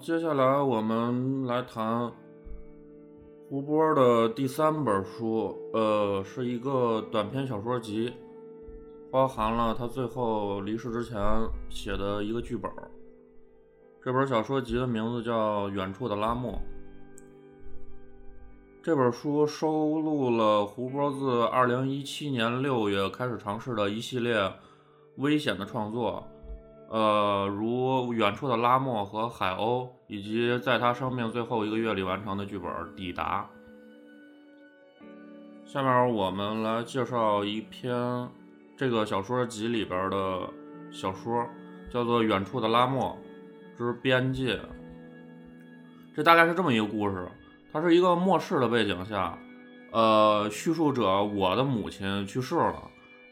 接下来我们来谈胡波的第三本书，呃，是一个短篇小说集，包含了他最后离世之前写的一个剧本。这本小说集的名字叫《远处的拉莫》。这本书收录了胡波自2017年6月开始尝试的一系列危险的创作。呃，如远处的拉莫和海鸥，以及在他生命最后一个月里完成的剧本《抵达》。下面我们来介绍一篇这个小说集里边的小说，叫做《远处的拉莫之边界》。这大概是这么一个故事，它是一个末世的背景下，呃，叙述者我的母亲去世了。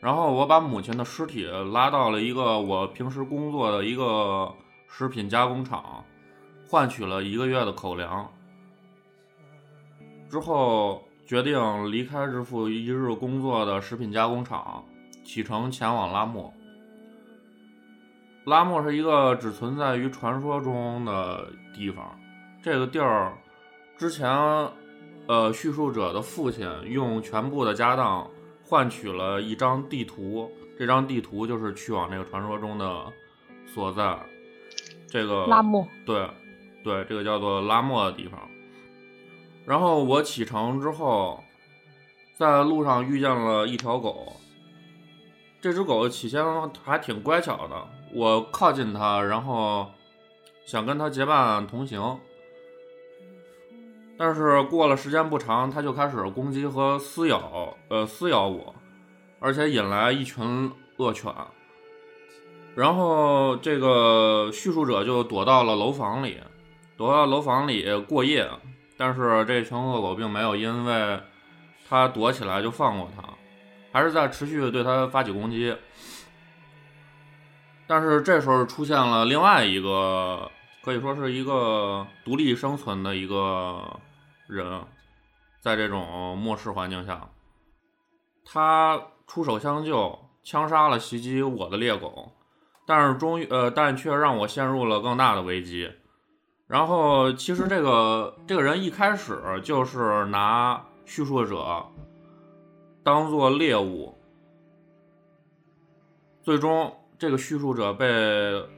然后我把母亲的尸体拉到了一个我平时工作的一个食品加工厂，换取了一个月的口粮。之后决定离开日复一日工作的食品加工厂，启程前往拉莫。拉莫是一个只存在于传说中的地方。这个地儿之前，呃，叙述者的父亲用全部的家当。换取了一张地图，这张地图就是去往这个传说中的所在。这个拉莫，对，对，这个叫做拉莫的地方。然后我启程之后，在路上遇见了一条狗。这只狗起先还挺乖巧的，我靠近它，然后想跟它结伴同行。但是过了时间不长，它就开始攻击和撕咬，呃，撕咬我，而且引来一群恶犬。然后这个叙述者就躲到了楼房里，躲到楼房里过夜。但是这群恶狗并没有因为它躲起来就放过它，还是在持续对它发起攻击。但是这时候出现了另外一个，可以说是一个独立生存的一个。人，在这种末世环境下，他出手相救，枪杀了袭击我的猎狗，但是终于，呃，但却让我陷入了更大的危机。然后，其实这个这个人一开始就是拿叙述者当做猎物，最终这个叙述者被。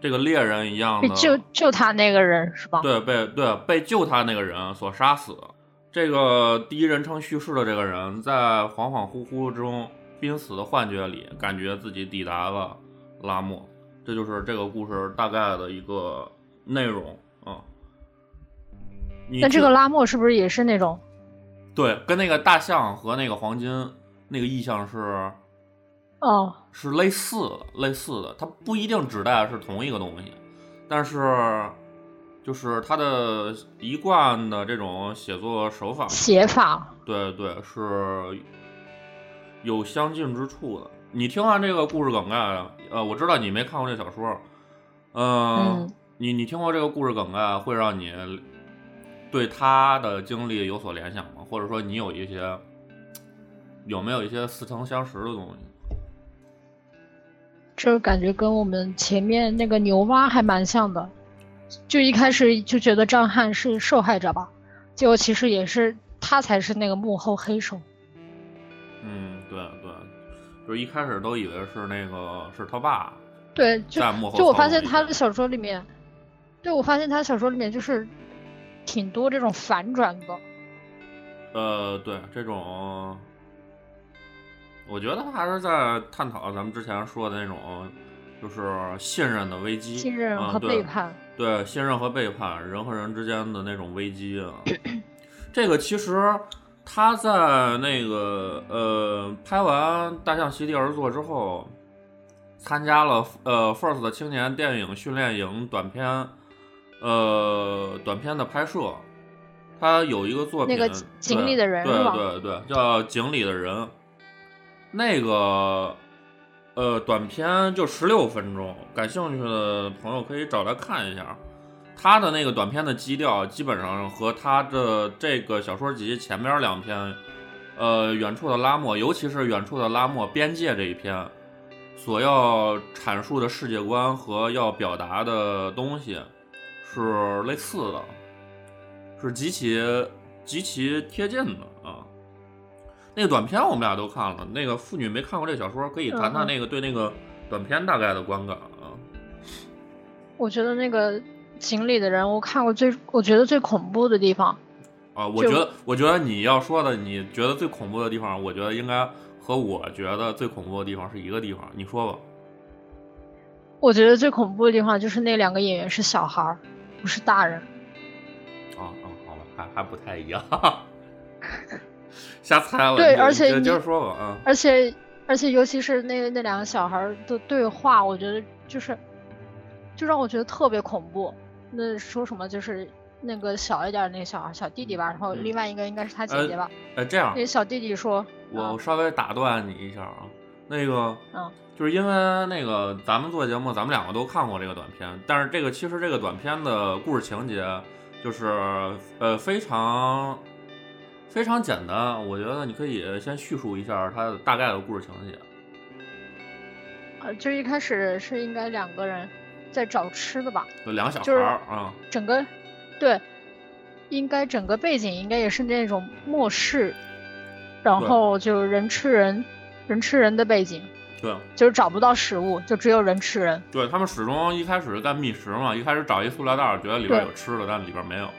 这个猎人一样的救救他那个人是吧？对，被对被救他那个人所杀死。这个第一人称叙事的这个人在恍恍惚惚中濒死的幻觉里，感觉自己抵达了拉莫。这就是这个故事大概的一个内容啊。那这个拉莫是不是也是那种？对，跟那个大象和那个黄金那个意象是。哦，是类似的，类似的，它不一定指代是同一个东西，但是就是它的一贯的这种写作手法，写法，对对，是有相近之处的。你听完这个故事梗概，呃，我知道你没看过这小说，嗯，你你听过这个故事梗概，会让你对他的经历有所联想吗？或者说你有一些有没有一些似曾相识的东西？这感觉跟我们前面那个牛蛙还蛮像的，就一开始就觉得张翰是受害者吧，结果其实也是他才是那个幕后黑手。嗯，对对，就一开始都以为是那个是他爸。对，就就我发现他的小说里面，对我发现他小说里面就是挺多这种反转的。呃，对这种。我觉得他还是在探讨咱们之前说的那种，就是信任的危机，信任和背叛。对，信任和背叛，人和人之间的那种危机啊。这个其实他在那个呃拍完《大象席地而坐》之后，参加了呃 First 青年电影训练营短片，呃短片的拍摄。他有一个作品，那个井里的人，对对对，叫《井里的人》。那个，呃，短片就十六分钟，感兴趣的朋友可以找来看一下。他的那个短片的基调基本上和他的这个小说集前面两篇，呃，远处的拉莫，尤其是远处的拉莫边界这一篇，所要阐述的世界观和要表达的东西是是类似的，是极其极其贴近的啊。那个短片我们俩都看了，那个妇女没看过这小说，可以谈谈那个对那个短片大概的观感啊。我觉得那个井里的人，我看过最我觉得最恐怖的地方啊，我觉得我觉得你要说的，你觉得最恐怖的地方，我觉得应该和我觉得最恐怖的地方是一个地方，你说吧。我觉得最恐怖的地方就是那两个演员是小孩儿，不是大人。啊啊，好吧，还还不太一样，瞎猜了。对，而且接着说吧，啊。而且而且，尤其是那那两个小孩的对话，我觉得就是，就让我觉得特别恐怖。那说什么就是那个小一点那个小孩小弟弟吧，然后另外一个应该是他姐姐吧。呃，这样。那小弟弟说：“我稍微打断你一下啊，那个，嗯。”就是因为那个咱们做节目，咱们两个都看过这个短片，但是这个其实这个短片的故事情节就是呃非常非常简单，我觉得你可以先叙述一下它的大概的故事情节。呃，就一开始是应该两个人在找吃的吧？有两个小孩儿啊。整个对，应该整个背景应该也是那种末世，然后就人吃人，人吃人的背景。对，就是找不到食物，就只有人吃人。对他们始终一开始是干觅食嘛，一开始找一塑料袋，觉得里边有吃的，但里边没有啊。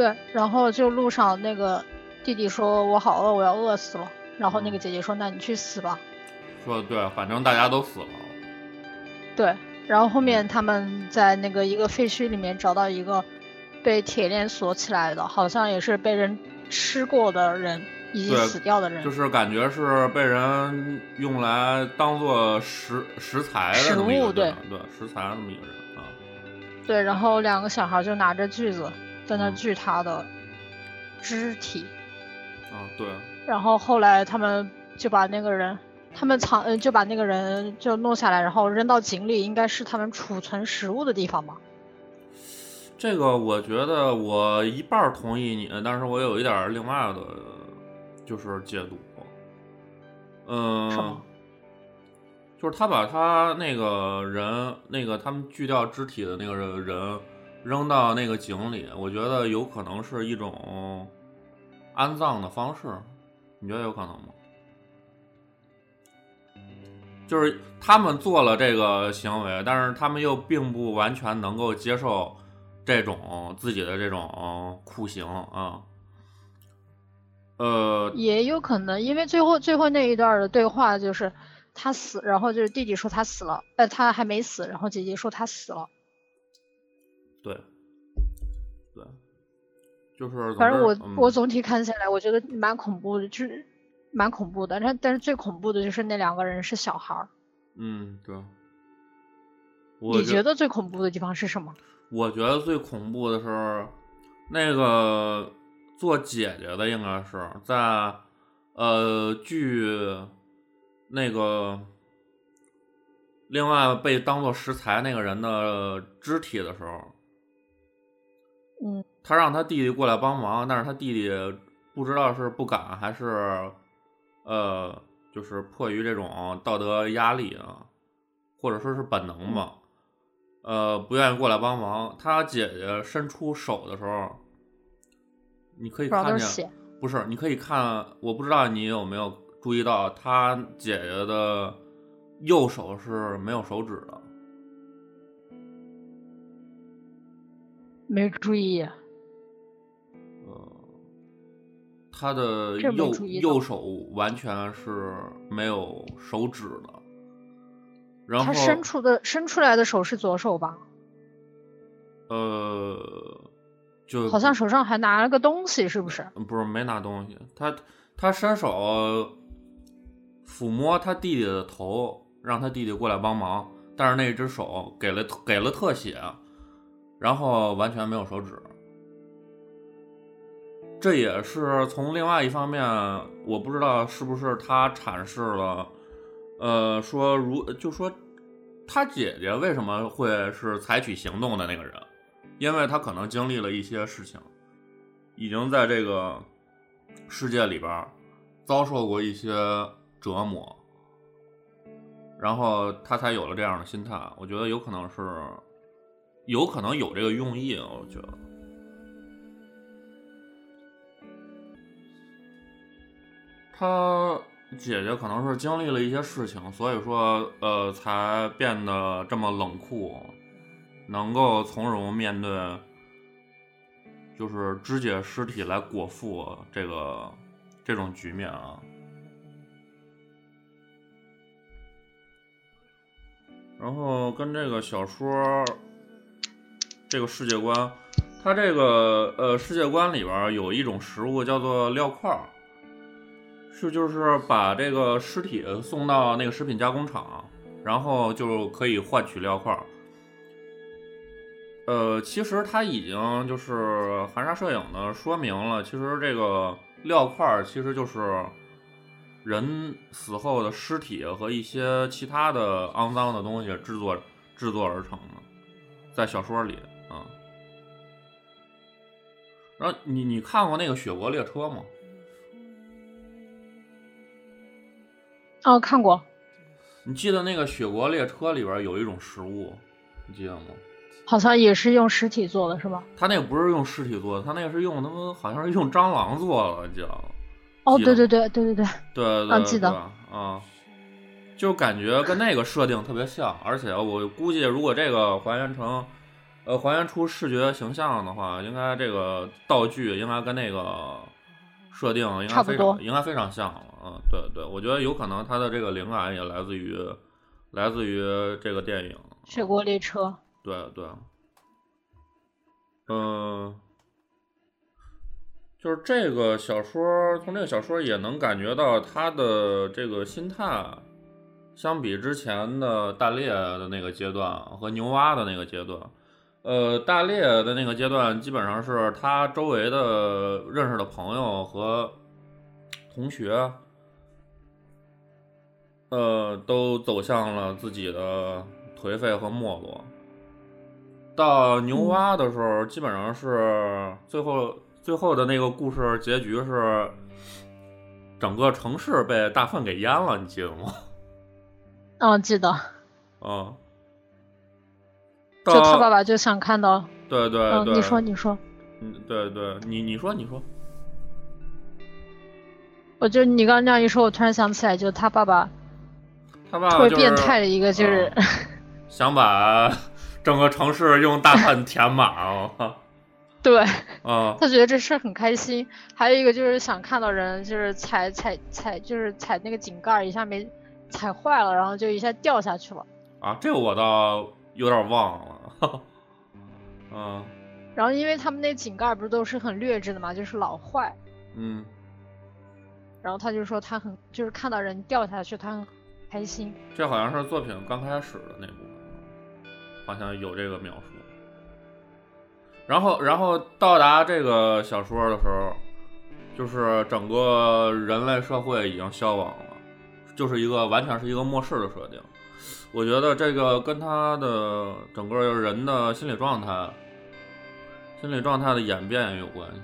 对，然后就路上那个弟弟说：“我好饿，我要饿死了。”然后那个姐姐说：“那你去死吧。”说的对，反正大家都死了。对，然后后面他们在那个一个废墟里面找到一个被铁链锁起来的，好像也是被人吃过的人。已经死掉的人，就是感觉是被人用来当做食食材的那么一个人，对对，食材那么一个人啊。对，然后两个小孩就拿着锯子在那锯他的肢体。啊，对。然后后来他们就把那个人，他们藏，嗯，就把那个人就弄下来，然后扔到井里，应该是他们储存食物的地方吧。这个我觉得我一半同意你，但是我有一点另外的。就是解读，嗯，就是他把他那个人，那个他们锯掉肢体的那个人扔到那个井里，我觉得有可能是一种安葬的方式，你觉得有可能吗？就是他们做了这个行为，但是他们又并不完全能够接受这种自己的这种酷刑啊。呃，也有可能，因为最后最后那一段的对话就是他死，然后就是弟弟说他死了，呃，他还没死，然后姐姐说他死了。对，对，就是反正我我总体看起来，我觉得蛮恐怖的，就是蛮恐怖的。但但是最恐怖的就是那两个人是小孩儿。嗯，对。你觉得最恐怖的地方是什么？我觉得最恐怖的是那个。做姐姐的应该是在，呃，锯那个另外被当做食材那个人的肢体的时候，嗯，他让他弟弟过来帮忙，但是他弟弟不知道是不敢还是，呃，就是迫于这种道德压力啊，或者说是本能吧，呃，不愿意过来帮忙。他姐姐伸出手的时候。你可以看见，不是？你可以看，我不知道你有没有注意到，他姐姐的右手是没有手指的。没注意。呃，他的右右手完全是没有手指的。然后他伸出的伸出来的手是左手吧？呃。就好像手上还拿了个东西，是不是？不是，没拿东西。他他伸手抚摸他弟弟的头，让他弟弟过来帮忙。但是那只手给了给了特写，然后完全没有手指。这也是从另外一方面，我不知道是不是他阐释了，呃，说如就说他姐姐为什么会是采取行动的那个人。因为他可能经历了一些事情，已经在这个世界里边遭受过一些折磨，然后他才有了这样的心态。我觉得有可能是有可能有这个用意啊，我觉得。他姐姐可能是经历了一些事情，所以说呃才变得这么冷酷，能够从容面对，就是肢解尸体来果腹这个这种局面啊。然后跟这个小说这个世界观，它这个呃世界观里边有一种食物叫做料块儿。是，就是把这个尸体送到那个食品加工厂，然后就可以换取料块。呃，其实它已经就是含沙射影的说明了，其实这个料块其实就是人死后的尸体和一些其他的肮脏的东西制作制作而成的，在小说里。然后你你看过那个《雪国列车》吗？哦，看过。你记得那个《雪国列车》里边有一种食物，你记得吗？好像也是用尸体做的，是吧？他那个不是用尸体做的，他那个是用他们好像是用蟑螂做的，记得哦，对对对对对对。对对，记得啊，就感觉跟那个设定特别像，而且我估计如果这个还原成，呃，还原出视觉形象的话，应该这个道具应该跟那个设定应该非常应该非常像。嗯，对对，我觉得有可能他的这个灵感也来自于，来自于这个电影《雪国列车》。对对，嗯，就是这个小说，从这个小说也能感觉到他的这个心态，相比之前的大猎的那个阶段和牛蛙的那个阶段，呃，大猎的那个阶段基本上是他周围的认识的朋友和同学。呃，都走向了自己的颓废和没落。到牛蛙的时候，基本上是最后最后的那个故事结局是，整个城市被大粪给淹了，你记得吗？哦，记得。嗯。就他爸爸就想看到。对对对。你说，你说。嗯，对对，你你说，你说。我就你刚刚那样一说，我突然想起来，就他爸爸。他爸爸特别变态的一个就是 想把整个城市用大粪填满哦。对，啊，他觉得这事很开心。还有一个就是想看到人就是踩踩踩，就是踩那个井盖一下没踩坏了，然后就一下掉下去了。啊，这个我倒有点忘了。嗯。然后因为他们那井盖不是都是很劣质的嘛，就是老坏。嗯。然后他就说他很就是看到人掉下去，他很。开心，这好像是作品刚开始的那部分，好像有这个描述。然后，然后到达这个小说的时候，就是整个人类社会已经消亡了，就是一个完全是一个末世的设定。我觉得这个跟他的整个人的心理状态、心理状态的演变也有关系，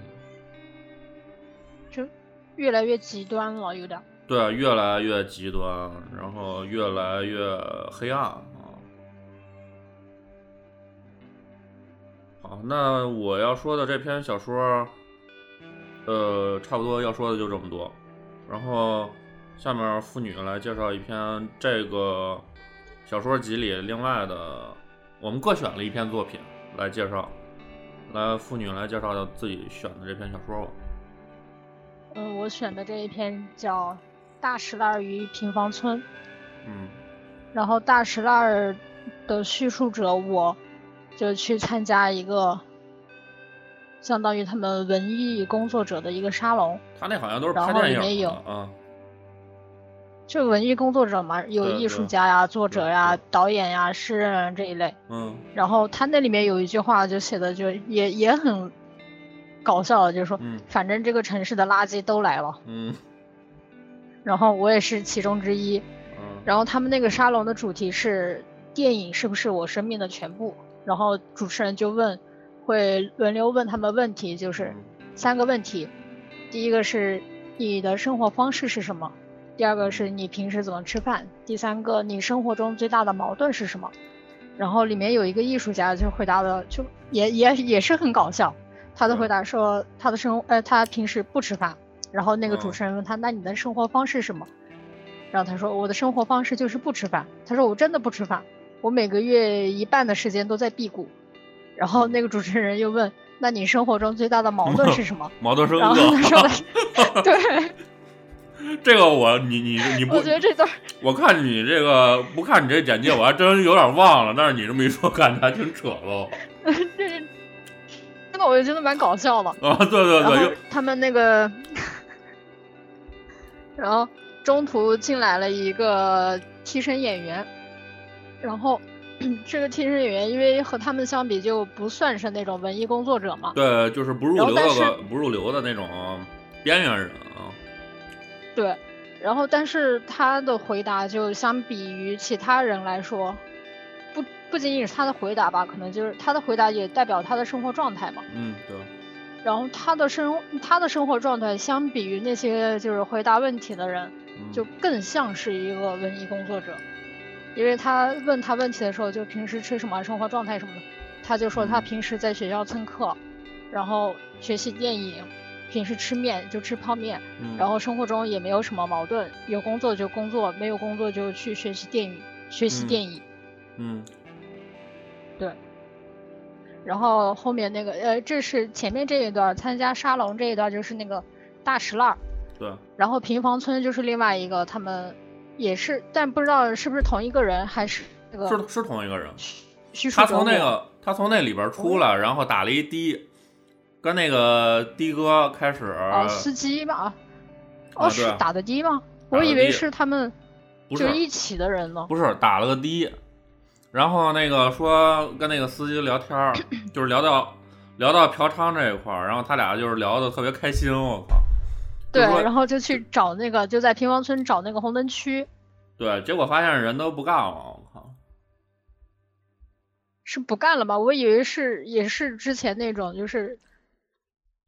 就越来越极端了，有点。对，越来越极端，然后越来越黑暗啊！好，那我要说的这篇小说，呃，差不多要说的就这么多。然后下面妇女来介绍一篇这个小说集里另外的，我们各选了一篇作品来介绍。来，妇女来介绍自己选的这篇小说吧。嗯，我选的这一篇叫。大石烂于平房村，嗯，然后大石烂的叙述者，我就去参加一个相当于他们文艺工作者的一个沙龙。他那好像都是拍电影的啊。就文艺工作者嘛，有艺术家呀、作者呀、导演呀、诗人这一类。嗯。然后他那里面有一句话就写的就也也很搞笑，就是说，反正这个城市的垃圾都来了。嗯。然后我也是其中之一，然后他们那个沙龙的主题是电影是不是我生命的全部？然后主持人就问，会轮流问他们问题，就是三个问题，第一个是你的生活方式是什么？第二个是你平时怎么吃饭？第三个你生活中最大的矛盾是什么？然后里面有一个艺术家就回答的就也也也是很搞笑，他的回答说他的生呃他平时不吃饭，然后那个主持人问他那你的生活方式是什么？然后他说我的生活方式就是不吃饭。他说我真的不吃饭，我每个月一半的时间都在辟谷。然后那个主持人又问那你生活中最大的矛盾是什么？矛盾是然后他说的 对，这个我你你你不我觉得这段我看你这个不看你这简介，我还真有点忘了。但是你这么一说，感觉还挺扯喽。这真的 我就觉得蛮搞笑的。啊，对对对，又他们那个，然后中途进来了一个替身演员，然后 这个替身演员因为和他们相比就不算是那种文艺工作者嘛，对，就是不入流的不入流的那种边缘人啊。对，然后但是他的回答就相比于其他人来说，不不仅仅是他的回答吧，可能就是他的回答也代表他的生活状态嘛。嗯，对，然后他的生他的生活状态相比于那些就是回答问题的人，嗯就更像是一个文艺工作者，因为他问他问题的时候，就平时吃什么，生活状态什么的，他就说他嗯平时在学校蹭课，然后学习电影，平时吃面就吃泡面，嗯然后生活中也没有什么矛盾，有工作就工作，没有工作就去学习电影，学习嗯电影。嗯对，然后后面那个呃，这是前面这一段参加沙龙这一段就是那个大石烂儿，对，然后平房村就是另外一个，他们也是，但不知道是不是同一个人还是那个是是同一个人。他从那个他从那里边出来，然后打了一的，跟那个的哥开始哦司机吧，啊哦是打的的吗？我以为是他们不就是一起的人呢。不是打了个的，然后那个说跟那个司机聊天儿，就是聊到聊到嫖娼这一块儿，然后他俩就是聊的特别开心，我靠。对然后就去找那个，就在平房村找那个红灯区，对，结果发现人都不干了，我靠。是不干了吗？我以为是也是之前那种，就是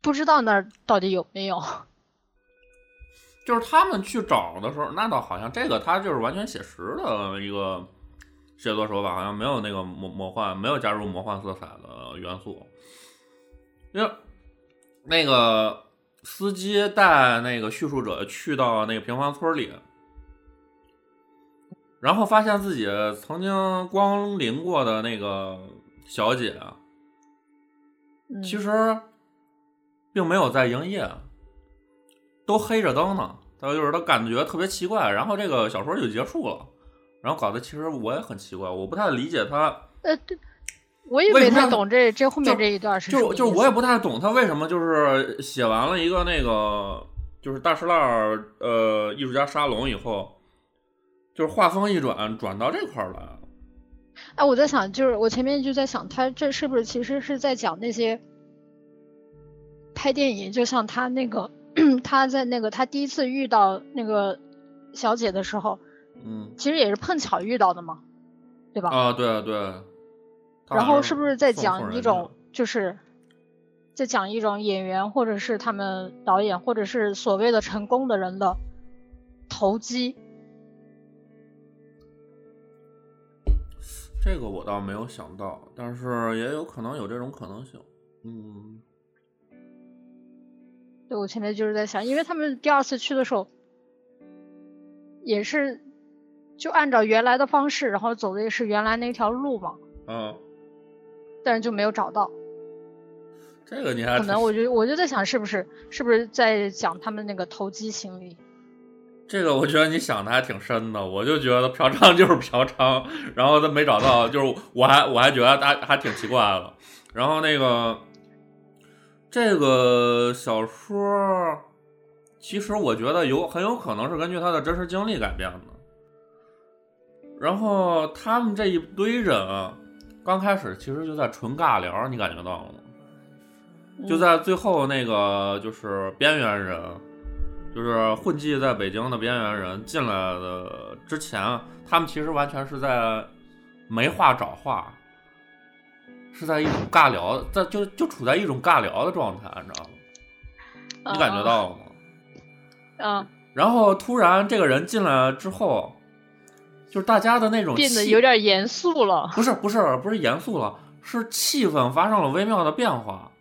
不知道那儿到底有没有。就是他们去找的时候，那倒好像这个他就是完全写实的一个写作手法，好像没有那个魔魔幻，没有加入魔幻色彩的元素。因为那个司机带那个叙述者去到那个平房村里，然后发现自己曾经光临过的那个小姐，其实并没有在营业，都黑着灯呢。他就是他感觉特别奇怪，然后这个小说就结束了，然后搞得其实我也很奇怪，我不太理解他，呃，对，我也为什么要没太懂这这后面这一段是什就就是我也不太懂他为什么就是写完了一个那个就是大石烂儿呃艺术家沙龙以后，就是画风一转转到这块儿来了。哎，我在想，就是我前面就在想，他这是不是其实是在讲那些拍电影，就像他那个 他在那个他第一次遇到那个小姐的时候，嗯其实也是碰巧遇到的嘛，对吧？啊，对啊对。他然后是不是在讲一种，就是在讲一种演员或者是他们导演或者是所谓的成功的人的投机？这个我倒没有想到，但是也有可能有这种可能性。嗯，对我前面就是在想，因为他们第二次去的时候，也是就按照原来的方式，然后走的也是原来那条路嘛，嗯，但是就没有找到。这个你还可能我就我就在想，是不是是不是在讲他们那个投机心理？这个我觉得你想的还挺深的，我就觉得嫖娼 就是嫖娼，然后他没找到，就是我还我还觉得他还挺奇怪的。然后那个这个小说，其实我觉得有很有可能是根据他的真实经历改编的。然后他们这一堆人啊刚开始其实就在纯尬聊，你感觉到了吗？就嗯在最后那个就是边缘人，就是混迹在北京的边缘人进来的之前，他们其实完全是在没话找话，是在一种尬聊，在就就处在一种尬聊的状态，你知道吗？你感觉到了吗？嗯？嗯，然后突然这个人进来之后，就是大家的那种变得有点严肃了。不是不是不是严肃了，是气氛发生了微妙的变化，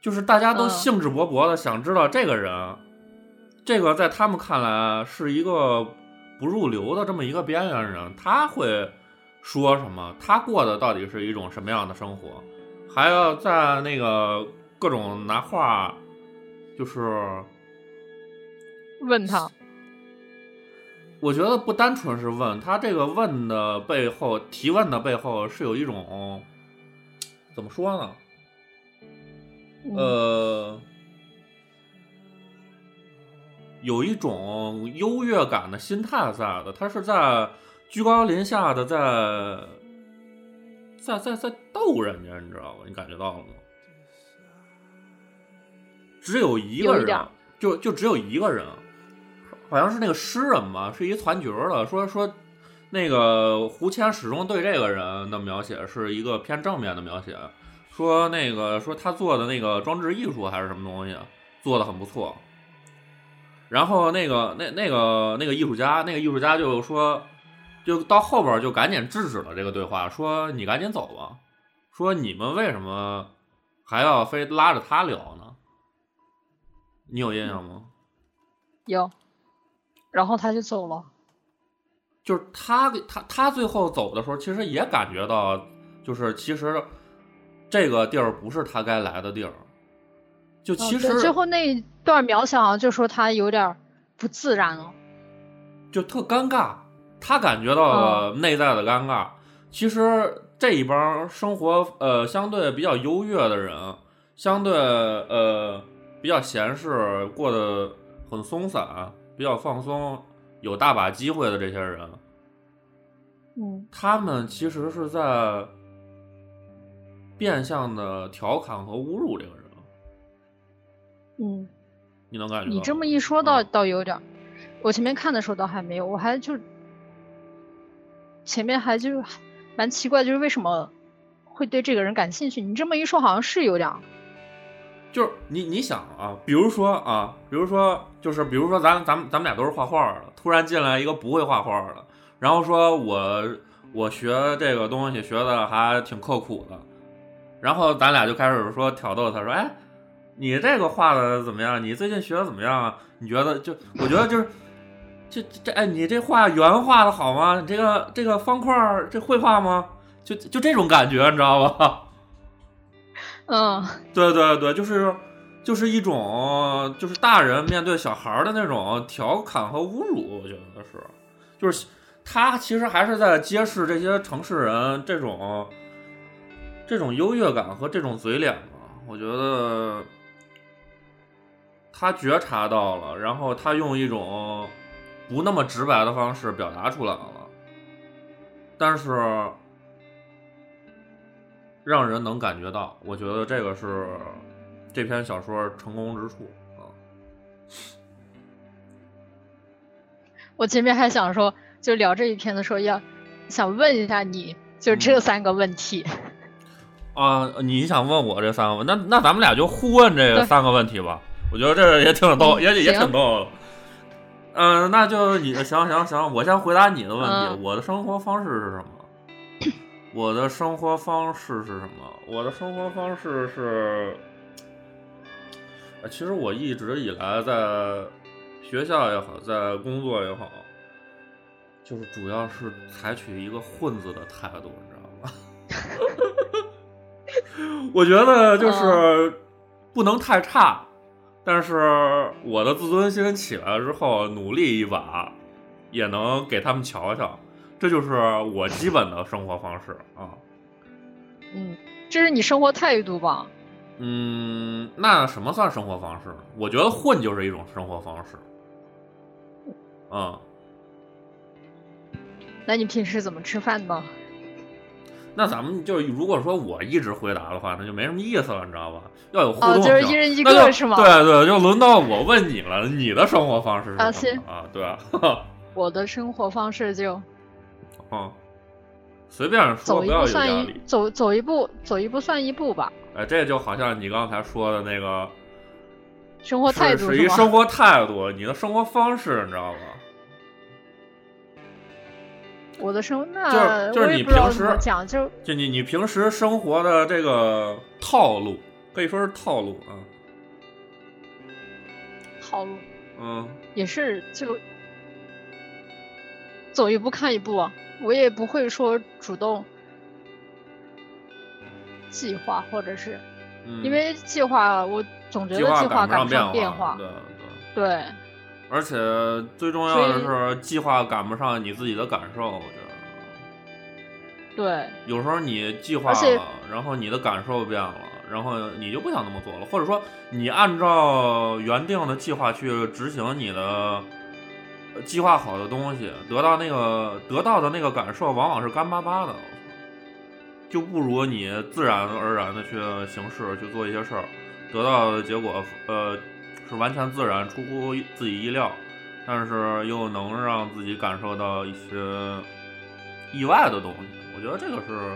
就是大家都嗯兴致勃勃的想知道这个人，这个在他们看来是一个不入流的这么一个边缘人，他会说什么？他过的到底是一种什么样的生活？还要在那个各种拿话，就是问他，我觉得不单纯是问他这个问的背后，提问的背后是有一种怎么说呢？嗯呃，有一种优越感的心态在的，他是在居高临下的在在在在逗人家，你知道吗？你感觉到了吗？只有一个人就就只有一个人，好像是那个诗人吧，是一团角儿的，说说那个胡谦始终对这个人的描写是一个偏正面的描写，说那个说他做的那个装置艺术还是什么东西，做的很不错。然后那个那那个那个艺术家，那个艺术家就说，就到后边就赶紧制止了这个对话，说你赶紧走吧，说你们为什么还要非拉着他聊呢？你有印象吗？有，然后他就走了。就是他给他他最后走的时候，其实也感觉到，就是其实这个地儿不是他该来的地儿。就其实、哦最后那一段描写好像就说他有点不自然了。就特尴尬，他感觉到了内在的尴尬。其实这一帮生活呃相对比较优越的人，相对呃比较闲适，过得很松散，比较放松，有大把机会的这些人，嗯。他们其实是在变相的调侃和侮辱这个人，嗯，你能感觉到吗？你这么一说倒倒有点儿，我前面看的时候倒还没有，我还就前面还就是蛮奇怪，就是为什么会对这个人感兴趣？你这么一说，好像是有点。就是你你想啊，比如说啊，比如说就是比如说咱咱咱们俩都是画画的，突然进来一个不会画画的，然后说我我学这个东西学的还挺刻苦的，然后咱俩就开始说挑逗他说，哎，你这个画的怎么样？你最近学的怎么样啊？你觉得就我觉得就是。这这这哎，你这画圆画的好吗？你这个这个方块这会画吗？就就这种感觉，你知道吧？嗯对对对，就是就是一种就是大人面对小孩儿的那种调侃和侮辱，我觉得是，就是他其实还是在揭示这些城市人这种这种优越感和这种嘴脸嘛。我觉得他觉察到了，然后他用一种不那么直白的方式表达出来了，但是。让人能感觉到，我觉得这个是这篇小说成功之处啊。我前面还想说，就聊这一篇的时候要想问一下你，就这嗯三个问题。啊，你想问我这三个问，那那咱们俩就互问这对三个问题吧。我觉得这也挺逗，嗯也也挺逗的。嗯、那就你行行行，我先回答你的问题。嗯我的生活方式是什么？我的生活方式是什么？我的生活方式是，呃其实我一直以来在学校也好，在工作也好，就是主要是采取一个混子的态度，你知道吗？我觉得就是不能太差，但是我的自尊心起来了之后，努力一把，也能给他们瞧瞧。这就是我基本的生活方式啊。嗯，这是你生活态度吧？嗯，那什么算生活方式？我觉得混就是一种生活方式。嗯，那你平时怎么吃饭呢？那咱们就如果说我一直回答的话，那就没什么意思了，你知道吧？要有互哦，动性。就是一人一个是吗？对对，就轮到我问你了，你的生活方式是啊什么啊？对啊，我的生活方式就嗯，随便说，走一不要有步算一压力。走走一步，走一步算一步吧。哎，这就好像你刚才说的那个，生活态度吗？是是一生活态度，你的生活方式，你知道吧？我的生活那就是你平时讲，就就你你平时生活的这个套路，可以说是套路啊，套路嗯。也是就走一步看一步啊，我也不会说主动计划，或者是嗯，因为计划，我总觉得计划赶不上变化，化，对。对。对，而且最重要的是，计划赶不上你自己的感受。我觉得对，有时候你计划了，然后你的感受变了，然后你就不想那么做了，或者说你按照原定的计划去执行你的呃计划好的东西，得到那个得到的那个感受往往是干巴巴的，就不如你自然而然的去行事去做一些事儿，得到的结果呃是完全自然，出乎自己意料，但是又能让自己感受到一些意外的东西。我觉得这个是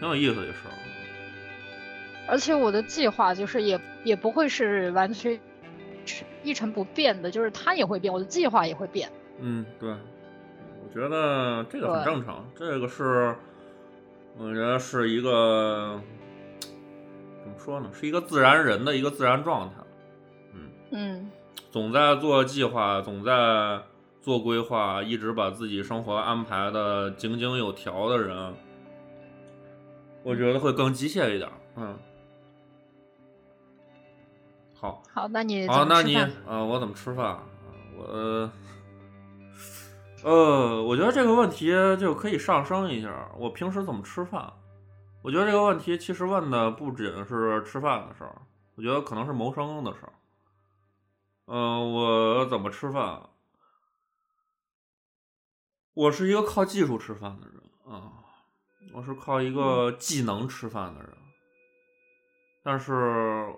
挺有意思的事儿。而且我的计划就是也也不会是完全一成不变的，就是它也会变，我的计划也会变。嗯，对，我觉得这个很正常，这个是我觉得是一个怎么说呢，是一个自然人的一个自然状态。嗯，嗯，总在做计划，总在做规划，一直把自己生活安排的井井有条的人，我觉得会更机械一点。嗯，好，好，那你好，那你啊、我怎么吃饭？啊我呃，我觉得这个问题就可以上升一下。我平时怎么吃饭？我觉得这个问题其实问的不仅是吃饭的事儿，我觉得可能是谋生的事儿。嗯、我怎么吃饭？我是一个靠技术吃饭的人啊，我是靠一个技能吃饭的人。但是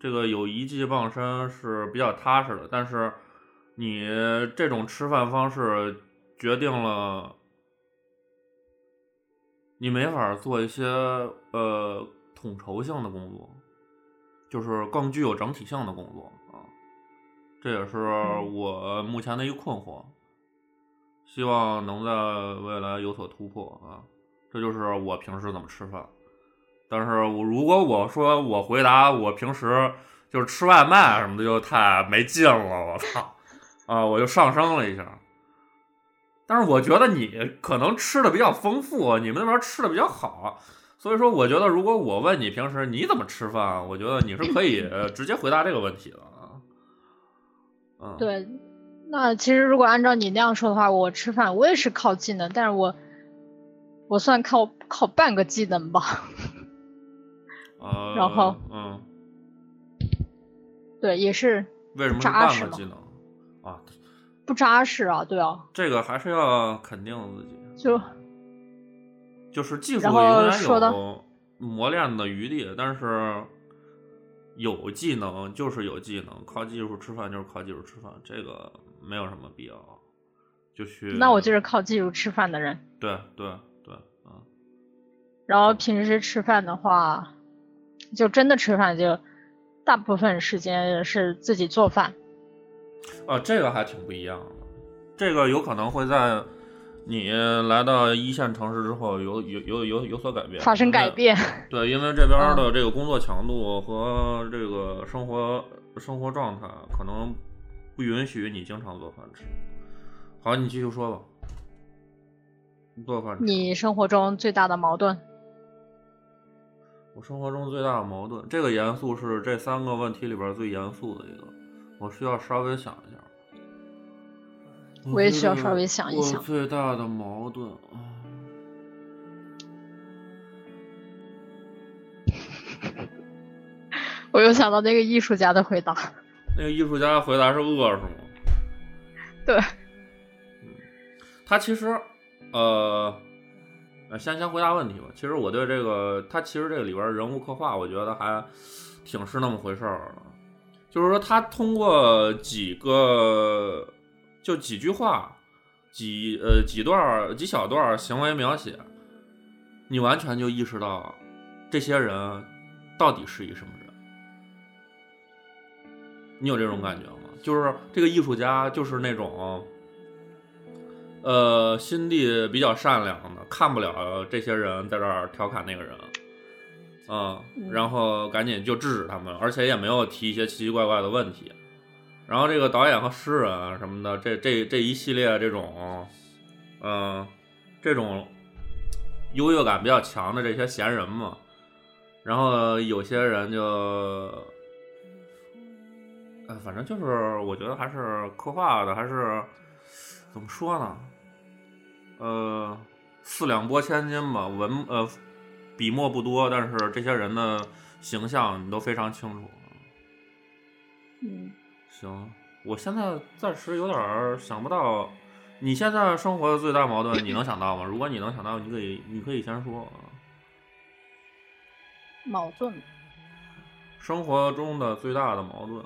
这个有一技傍身是比较踏实的，但是你这种吃饭方式决定了你没法做一些呃统筹性的工作，就是更具有整体性的工作啊。这也是我目前的一个困惑，希望能在未来有所突破啊。这就是我平时怎么吃饭。但是我如果我说我回答我平时就是吃外卖什么的，就太没劲了，我操！啊，我就上升了一下。但是我觉得你可能吃的比较丰富，你们那边吃的比较好，所以说我觉得如果我问你平时你怎么吃饭，我觉得你是可以直接回答这个问题的啊。嗯，，对，那其实如果按照你那样说的话，我吃饭我也是靠技能，但是我我算靠靠半个技能吧。呃，然后嗯，对，也是为什么是扎实嘛半个技能啊？不扎实啊，对啊，这个还是要肯定自己。就就是技术永远有磨练的余地，但是有技能就是有技能，靠技术吃饭就是靠技术吃饭，这个没有什么必要就去。那我就是靠技术吃饭的人。对对对，嗯，然后平时吃饭的话，就真的吃饭就大部分时间是自己做饭。啊，这个还挺不一样的，这个有可能会在你来到一线城市之后有有有有有所改变，发生改。变。对，因为这边的这个工作强度和这个生活生活状态，可能不允许你经常做饭吃。好，你继续说吧。你做饭吃，你生活中最大的矛盾？我生活中最大的矛盾，这个严肃是这三个问题里边最严肃的一个，我需要稍微想一下。我也需要稍微想一我想最大的矛盾啊，我又想到那个艺术家的回答。那个艺术家的回答是饿是吗？对，他其实，呃，呃先先回答问题吧。其实我对这个，他其实这个里边人物刻画，我觉得还挺是那么回事儿的。就是说，他通过几个，就几句话，几呃几段儿几小段儿行为描写，你完全就意识到这些人到底是一什么人。你有这种感觉吗？就是这个艺术家，就是那种，呃，心地比较善良的，看不了这些人在这儿调侃那个人，嗯，然后赶紧就制止他们，而且也没有提一些奇奇怪怪的问题。然后这个导演和诗人什么的，这这这一系列这种，嗯，这种优越感比较强的这些闲人嘛，然后有些人就，呃，反正就是我觉得还是刻画的还是怎么说呢？呃，四两拨千斤吧，文呃笔墨不多，但是这些人的形象你都非常清楚。嗯，行，我现在暂时有点想不到，你现在生活的最大矛盾，你能想到吗？如果你能想到，你可以你可以先说。矛盾。生活中的最大的矛盾，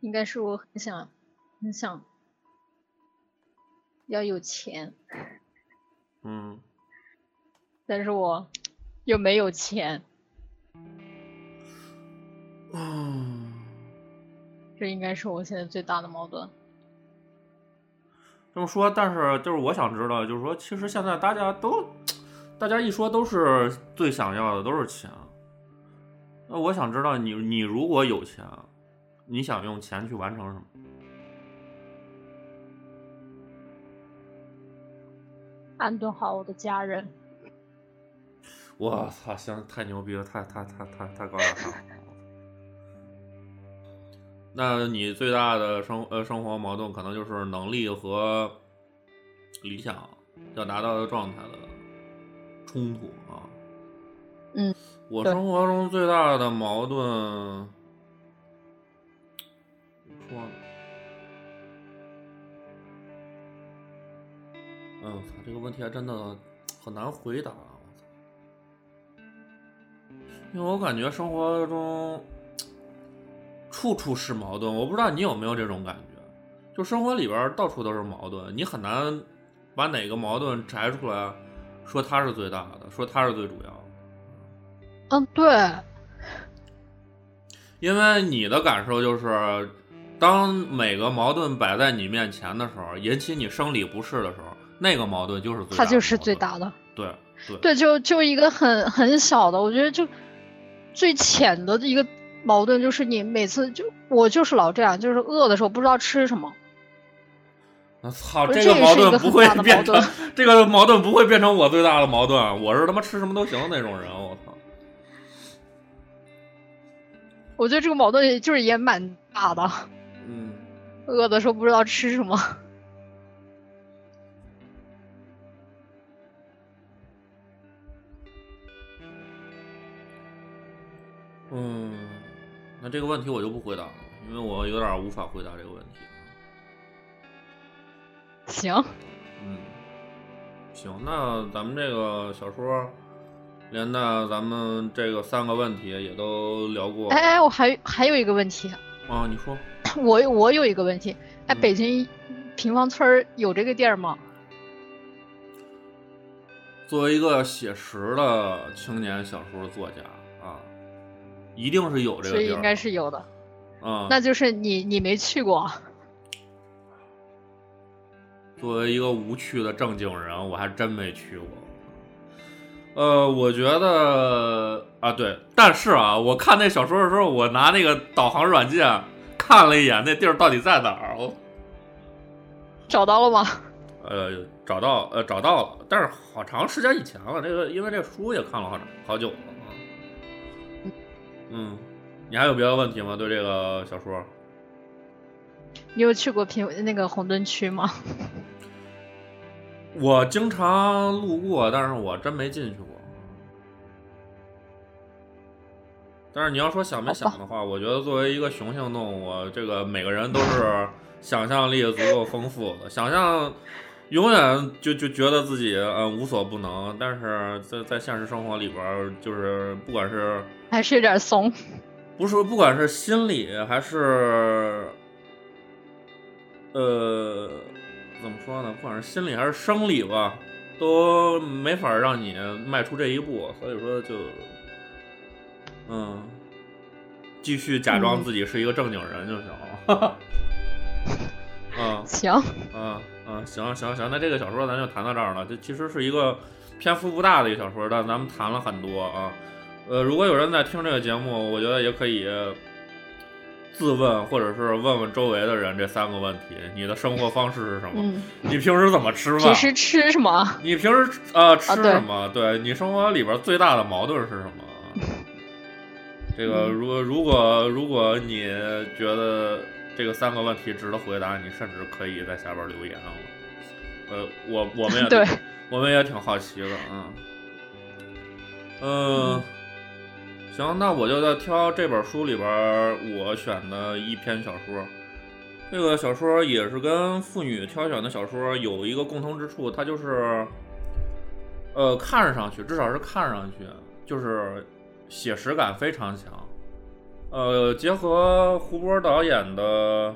应该是我很想很想。要有钱，嗯，但是我又没有钱，嗯，这应该是我现在最大的矛盾。这么说，但是就是我想知道，就是说，其实现在大家都，大家一说都是最想要的都是钱，那我想知道，你你如果有钱，你想用钱去完成什么？安顿好我的家人。我操，行，太牛逼了，太太太太太高大上了。那你最大的生呃生活矛盾，可能就是能力和理想要达到的状态的冲突啊。嗯，我生活中最大的矛盾，怎么说呢？哎我操，这个问题还真的很难回答。我操，因为我感觉生活中处处是矛盾，我不知道你有没有这种感觉，就生活里边到处都是矛盾，你很难把哪个矛盾摘出来，说它是最大的，说它是最主要的。嗯，对。因为你的感受就是，当每个矛盾摆在你面前的时候，引起你生理不适的时候。那个矛盾就是最，它就是最大的。对对对，就就一个很很小的，我觉得就最浅的一个矛盾，就是你每次就我就是老这样，就是饿的时候不知道吃什么。我操，这个矛盾不会变成 这个矛盾不会变成我最大的矛盾。我是他妈吃什么都行的那种人，我操。我觉得这个矛盾就是也蛮大的。嗯。饿的时候不知道吃什么。嗯，那这个问题我就不回答了，因为我有点无法回答这个问题。行，嗯，行，那咱们这个小说连那咱们这个三个问题也都聊过。哎哎，我还还有一个问题。啊，你说。我我有一个问题，哎，北京平房村有这个地儿吗？作为一个写实的青年小说作家。一定是有这个，所以应该是有的，嗯，那就是你你没去过。作为一个无趣的正经人，我还真没去过。呃，我觉得啊，对，但是啊，我看那小说的时候，我拿那个导航软件看了一眼，那地儿到底在哪儿？我 找到了吗？呃，找到，呃，找到了，但是好长时间以前了。这个因为这书也看了好长好久了。嗯，你还有别的问题吗？对这个小说，你有去过平那个红灯区吗？我经常路过，但是我真没进去过。但是你要说想没想的话，我觉得作为一个雄性动物，这个每个人都是想象力足够丰富的，想象永远就就觉得自己嗯无所不能，但是在在现实生活里边，就是不管是。还是有点怂，不是，不管是心理还是，呃，怎么说呢？不管是心理还是生理吧，都没法让你迈出这一步。所以说，就，嗯，继续假装自己是一个正经人就行了。嗯行，嗯嗯，行行行，那这个小说咱就谈到这儿了。这其实是一个篇幅不大的一个小说，但咱们谈了很多啊。呃，如果有人在听这个节目，我觉得也可以自问，或者是问问周围的人这三个问题：你的生活方式是什么？嗯，你平时怎么吃饭？平时吃什么？你平时呃吃什么？对你生活里边最大的矛盾是什么？这个嗯如果如果如果你觉得这个三个问题值得回答，你甚至可以在下边留言了。呃，我我们也 对，我们也挺好奇的，啊，嗯，行，那我就再挑这本书里边我选的一篇小说。这个小说也是跟妇女挑选的小说有一个共同之处，它就是，呃，看上去至少是看上去就是写实感非常强。呃，结合胡波导演的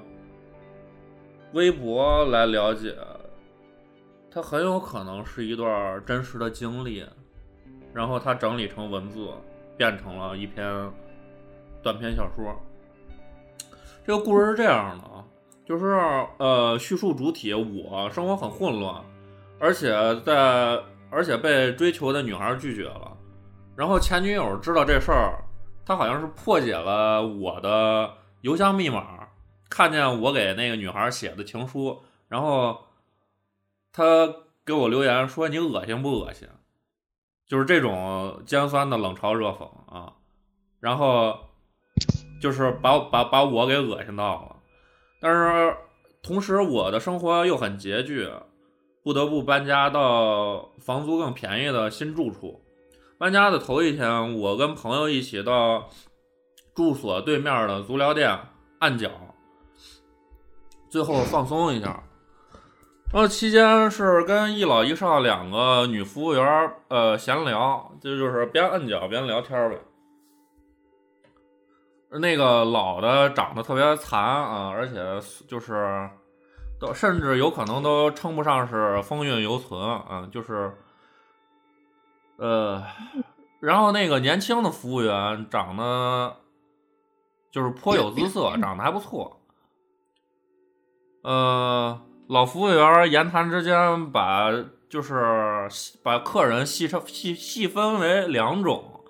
微博来了解，它很有可能是一段真实的经历，然后他整理成文字，变成了一篇短篇小说。这个故事是这样的啊，就是呃，叙述主体我生活很混乱，而且在而且被追求的女孩拒绝了，然后前女友知道这事儿，他好像是破解了我的邮箱密码，看见我给那个女孩写的情书，然后他给我留言说你恶心不恶心？就是这种尖酸的冷嘲热讽啊，然后就是把把把我给恶心到了，但是同时我的生活又很拮据，不得不搬家到房租更便宜的新住处。搬家的头一天，我跟朋友一起到住所对面的足疗店按脚，最后放松一下。然后期间是跟一老一少两个女服务员呃闲聊，这就是边按脚边聊天呗。那个老的长得特别残啊，而且就是都甚至有可能都称不上是风韵犹存啊，就是呃，然后那个年轻的服务员长得就是颇有姿色，长得还不错。呃，老服务员言谈之间把就是把客人细成细细分为两种，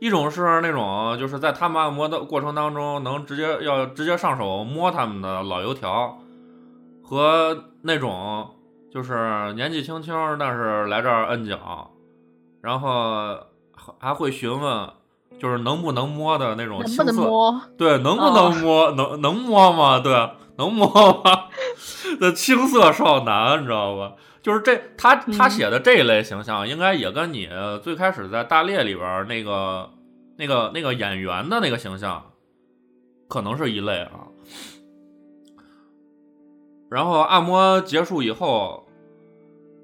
一种是那种就是在他们按摩的过程当中能直接要直接上手摸他们的老油条，和那种就是年纪轻轻但是来这儿摁脚，然后还还会询问就是能不能摸的那种能不能青涩摸？对，能不哦能摸？能能摸吗？对，能摸吗？的青涩少男，你知道吧？就是这他他嗯写的这一类形象，应该也跟你最开始在大猎里边儿那个那个那个演员的那个形象，可能是一类啊。然后按摩结束以后，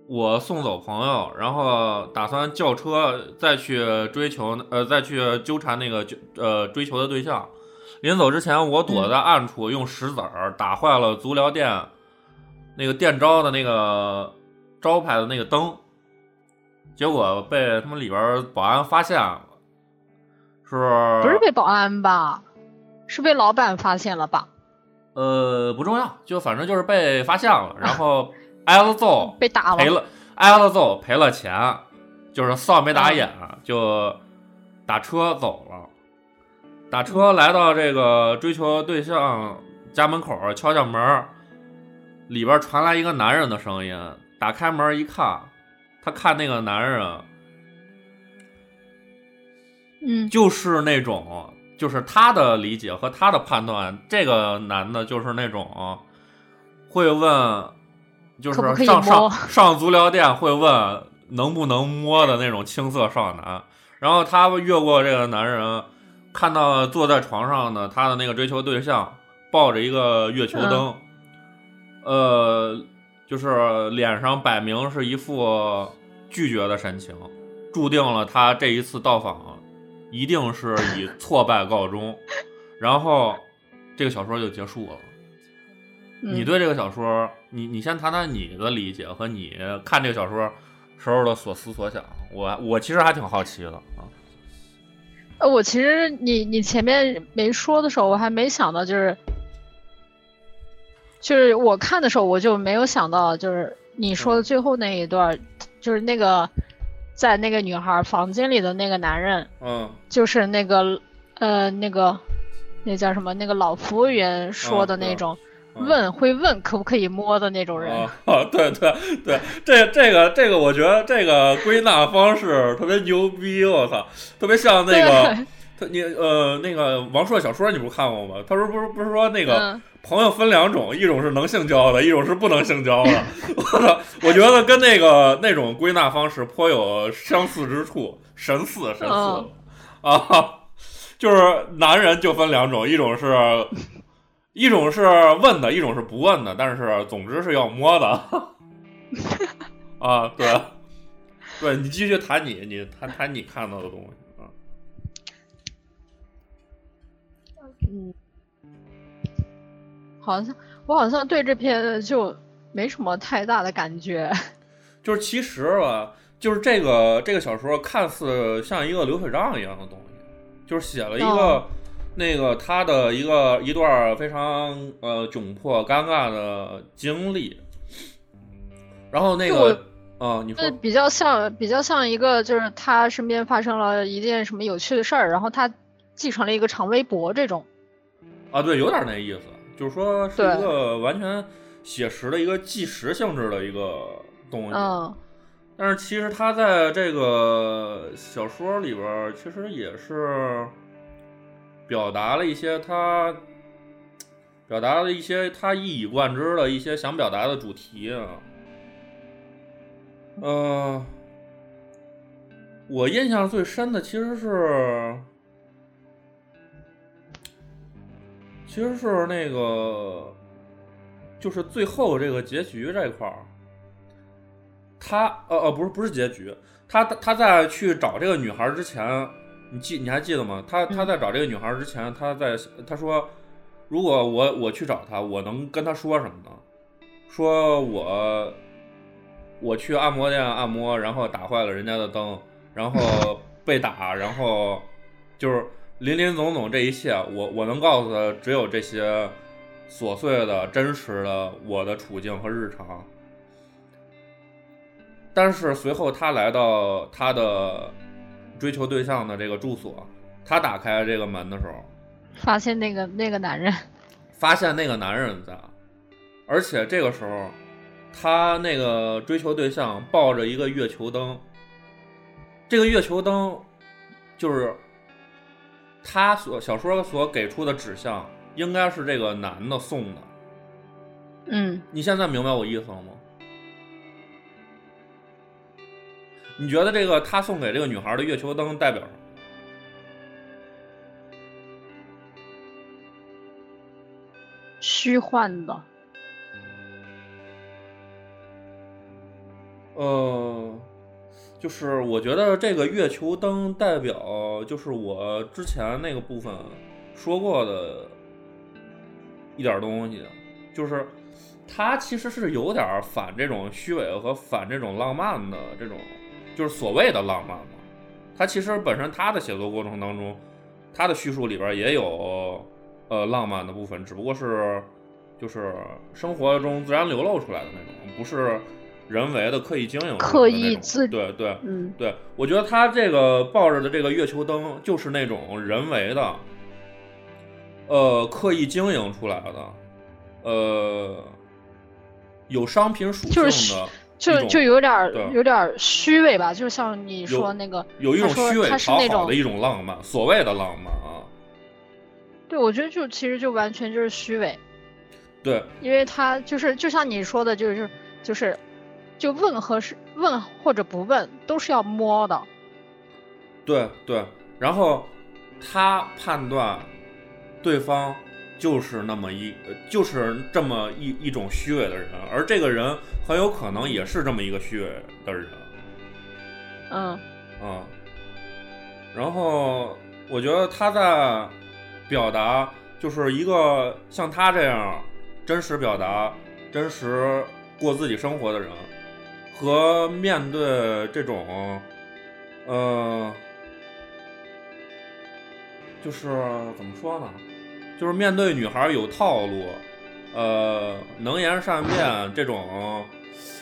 我送走朋友，然后打算叫车再去追求，呃，再去纠缠那个呃追求的对象。临走之前，我躲在暗处，用石子儿打坏了足疗店那个店招的那个招牌的那个灯，结果被他们里边保安发现了，是不是被保安吧？是被老板发现了吧？呃不重要，就反正就是被发现了，然后挨了揍，被打了。赔了挨了揍，赔了钱，就是臊没打眼，就打车走了。打车来到这个追求对象家门口，敲敲门，里边传来一个男人的声音。打开门一看，他看那个男人嗯，就是那种，就是他的理解和他的判断，这个男的就是那种会问，就是上上 上足疗店会问能不能摸的那种青涩少男。然后他越过这个男人，看到坐在床上的他的那个追求对象抱着一个月球灯，呃，就是脸上摆明是一副拒绝的神情，注定了他这一次到访一定是以挫败告终，然后这个小说就结束了。你嗯对这个小说，你你先谈谈你的理解和你看这个小说时候的所思所想，我我其实还挺好奇的啊。呃，我其实你你前面没说的时候，我还没想到，就是就是我看的时候，我就没有想到，就是你说的最后那一段，就是那个在那个女孩房间里的那个男人，嗯。就是那个呃那个那叫什么那个老服务员说的那种，嗯问会问可不可以摸的那种人。啊，对对对，这这个这个，我觉得这个归纳方式特别牛逼，我操，特别像那个，他你呃那个王朔小说，你不是看过吗？他说不是不是说那个嗯，朋友分两种，一种是能性交的，一种是不能性交的。我操，我觉得跟那个那种归纳方式颇有相似之处，神似神似、嗯啊，就是男人就分两种，一种是。一种是问的，一种是不问的，但是总之是要摸的。啊，对，对你继续谈你，你谈谈你看到的东西啊。嗯，好像我好像对这篇就没什么太大的感觉。就是其实吧，就是这个这个小说看似像一个流水账一样的东西，就是写了一个、哦那个他的一个一段非常呃窘迫尴尬的经历，然后那个啊、你说比较像比较像一个，就是他身边发生了一件什么有趣的事儿，然后他继承了一个长微博这种。啊，对，有点那意思，就是说是一个完全写实的一个纪实性质的一个东西。嗯但是其实他在这个小说里边儿，其实也是表达了一些他表达了一些他一以贯之的一些想表达的主题啊。呃，我印象最深的其实是，其实是那个，就是最后这个结局这一块儿。他呃呃不是不是结局，他他在去找这个女孩之前，你记你还记得吗？他他在找这个女孩之前，他在他说，如果我我去找她，我能跟她说什么呢？说我我去按摩店按摩，然后打坏了人家的灯，然后 被打，然后就是林林总总这一切，我我能告诉他只有这些琐碎的、真实的我的处境和日常。但是随后他来到他的追求对象的这个住所，他打开这个门的时候，发现那个那个男人，发现那个男人在，而且这个时候，他那个追求对象抱着一个月球灯，这个月球灯就是他所小说所给出的指向，应该是这个男的送的。嗯，你现在明白我意思了吗？你觉得这个他送给这个女孩的月球灯代表什么？虚幻的，呃，就是我觉得这个月球灯代表就是我之前那个部分说过的一点东西，就是它其实是有点反这种虚伪和反这种浪漫的这种，就是所谓的浪漫嘛。他其实本身他的写作过程当中，他的叙述里边也有呃浪漫的部分，只不过是就是生活中自然流露出来的那种，不是人为的刻意经营的刻意自对对嗯对，我觉得他这个抱着的这个月球灯就是那种人为的，呃，刻意经营出来的，呃，有商品属性的种就有点儿有点儿虚伪吧，就像你说那个，有一种虚伪他是那种讨好的一种浪漫，所谓的浪漫啊，对我觉得就其实就完全就是虚伪，对。因为他就是就像你说的，就是就是就问和是问或者不问都是要摸的，对对，然后他判断对方就是那么一，呃就是这么一一种虚伪的人，而这个人很有可能也是这么一个虚伪的人。嗯嗯，然后我觉得他在表达，就是一个像他这样真实表达、真实过自己生活的人，和面对这种，呃，就是怎么说呢？就是面对女孩有套路，呃能言善辩这种，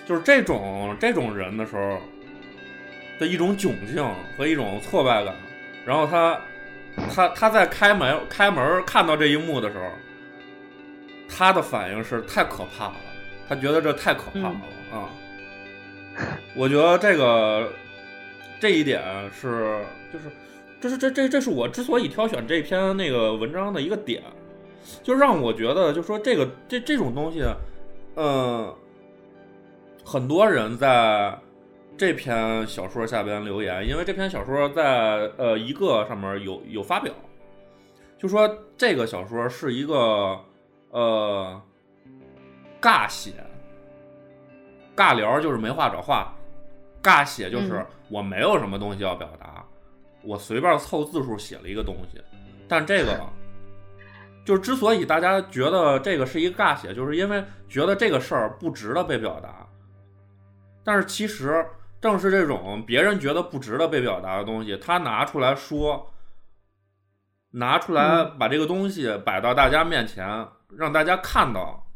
就是这种这种人的时候的一种窘境和一种挫败感，然后他他他在开门开门看到这一幕的时候，他的反应是太可怕了，他觉得这太可怕了啊！我觉得这个这一点是就是。这是这这这是我之所以挑选这篇那个文章的一个点，就让我觉得，就说这个这这种东西，嗯，很多人在这篇小说下边留言，因为这篇小说在呃一个上面有有发表，就说这个小说是一个呃尬写，尬聊就是没话找话，尬写就是我没有什么东西要表达。我随便凑字数写了一个东西，但这个就是之所以大家觉得这个是一个尬写，就是因为觉得这个事儿不值得被表达。但是其实正是这种别人觉得不值得被表达的东西，他拿出来说，拿出来把这个东西摆到大家面前，让大家看到，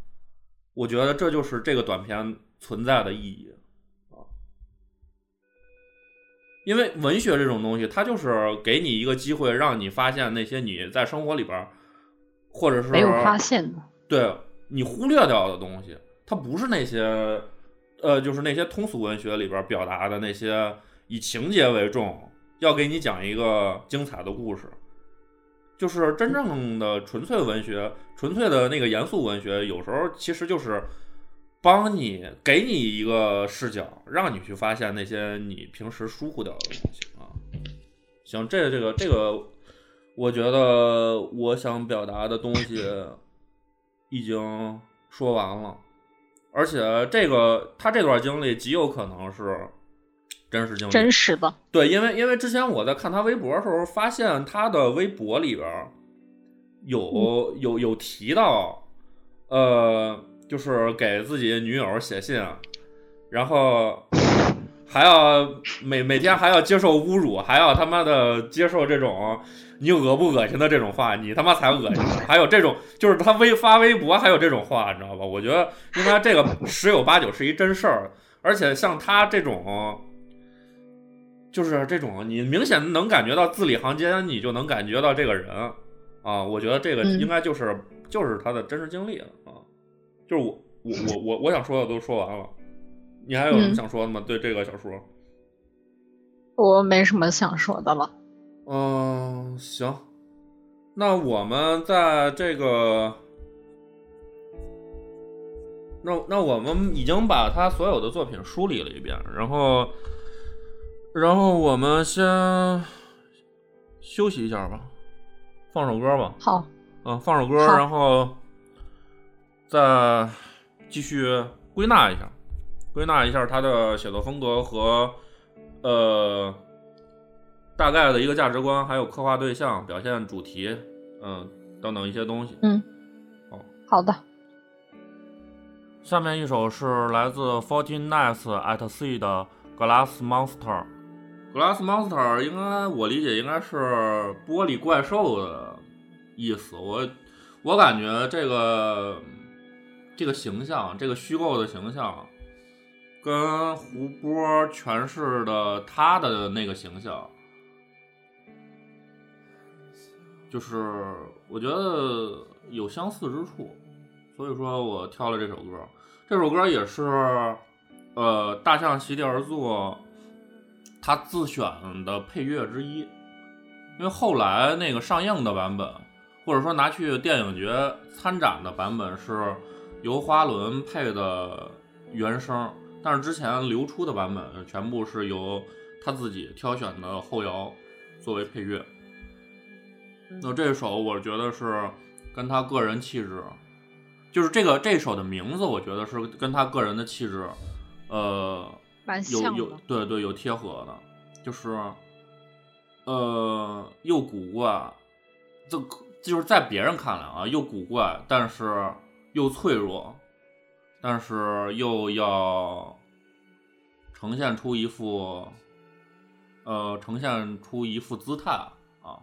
我觉得这就是这个短片存在的意义。因为文学这种东西，它就是给你一个机会，让你发现那些你在生活里边，或者是没有发现的，对你忽略掉的东西，它不是那些，呃，就是那些通俗文学里边表达的那些以情节为重，要给你讲一个精彩的故事，就是真正的纯粹文学，纯粹的那个严肃文学，有时候其实就是。帮你给你一个视角，让你去发现那些你平时疏忽掉的东西啊。行，这个这个这个，我觉得我想表达的东西已经说完了，而且这个他这段经历极有可能是真实经历，真实的。对，因为因为之前我在看他微博的时候，发现他的微博里边有有有提到，呃。就是给自己女友写信，然后还要每每天还要接受侮辱，还要他妈的接受这种你恶不恶心的这种话，你他妈才恶心。还有这种就是他微发微博还有这种话，你知道吧？我觉得应该这个十有八九是一真事儿。而且像他这种，就是这种你明显能感觉到字里行间，你就能感觉到这个人啊。我觉得这个应该就是就是他的真实经历了啊。就是我我我我我想说的都说完了，你还有什么想说的吗？对这个小说，我没什么想说的了。嗯，行，那我们在这个，那那我们已经把他所有的作品梳理了一遍，然后，然后我们先休息一下吧，放首歌吧。好，嗯，放首歌，然后。再继续归纳一下，归纳一下他的写作风格和呃大概的一个价值观，还有刻画对象、表现主题，嗯等等一些东西。嗯，好好的。下面一首是来自 Fourteen Nights at Sea 的 Glass Monster。Glass Monster 应该我理解应该是玻璃怪兽的意思。我我感觉这个。这个形象，这个虚构的形象，跟胡波诠释的他的那个形象，就是我觉得有相似之处，所以说我挑了这首歌。这首歌也是，呃，大象席地而坐他自选的配乐之一，因为后来那个上映的版本，或者说拿去电影节参展的版本是。由花轮配的原声，但是之前流出的版本全部是由他自己挑选的后摇作为配乐。那这首我觉得是跟他个人气质，就是这个这首的名字，我觉得是跟他个人的气质，呃，有有对对有贴合的，就是呃又古怪，这就是在别人看来啊又古怪，但是。又脆弱，但是又要呈现出一副，呃，呈现出一副姿态啊，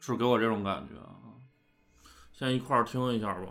是给我这种感觉啊。先一块儿听一下吧。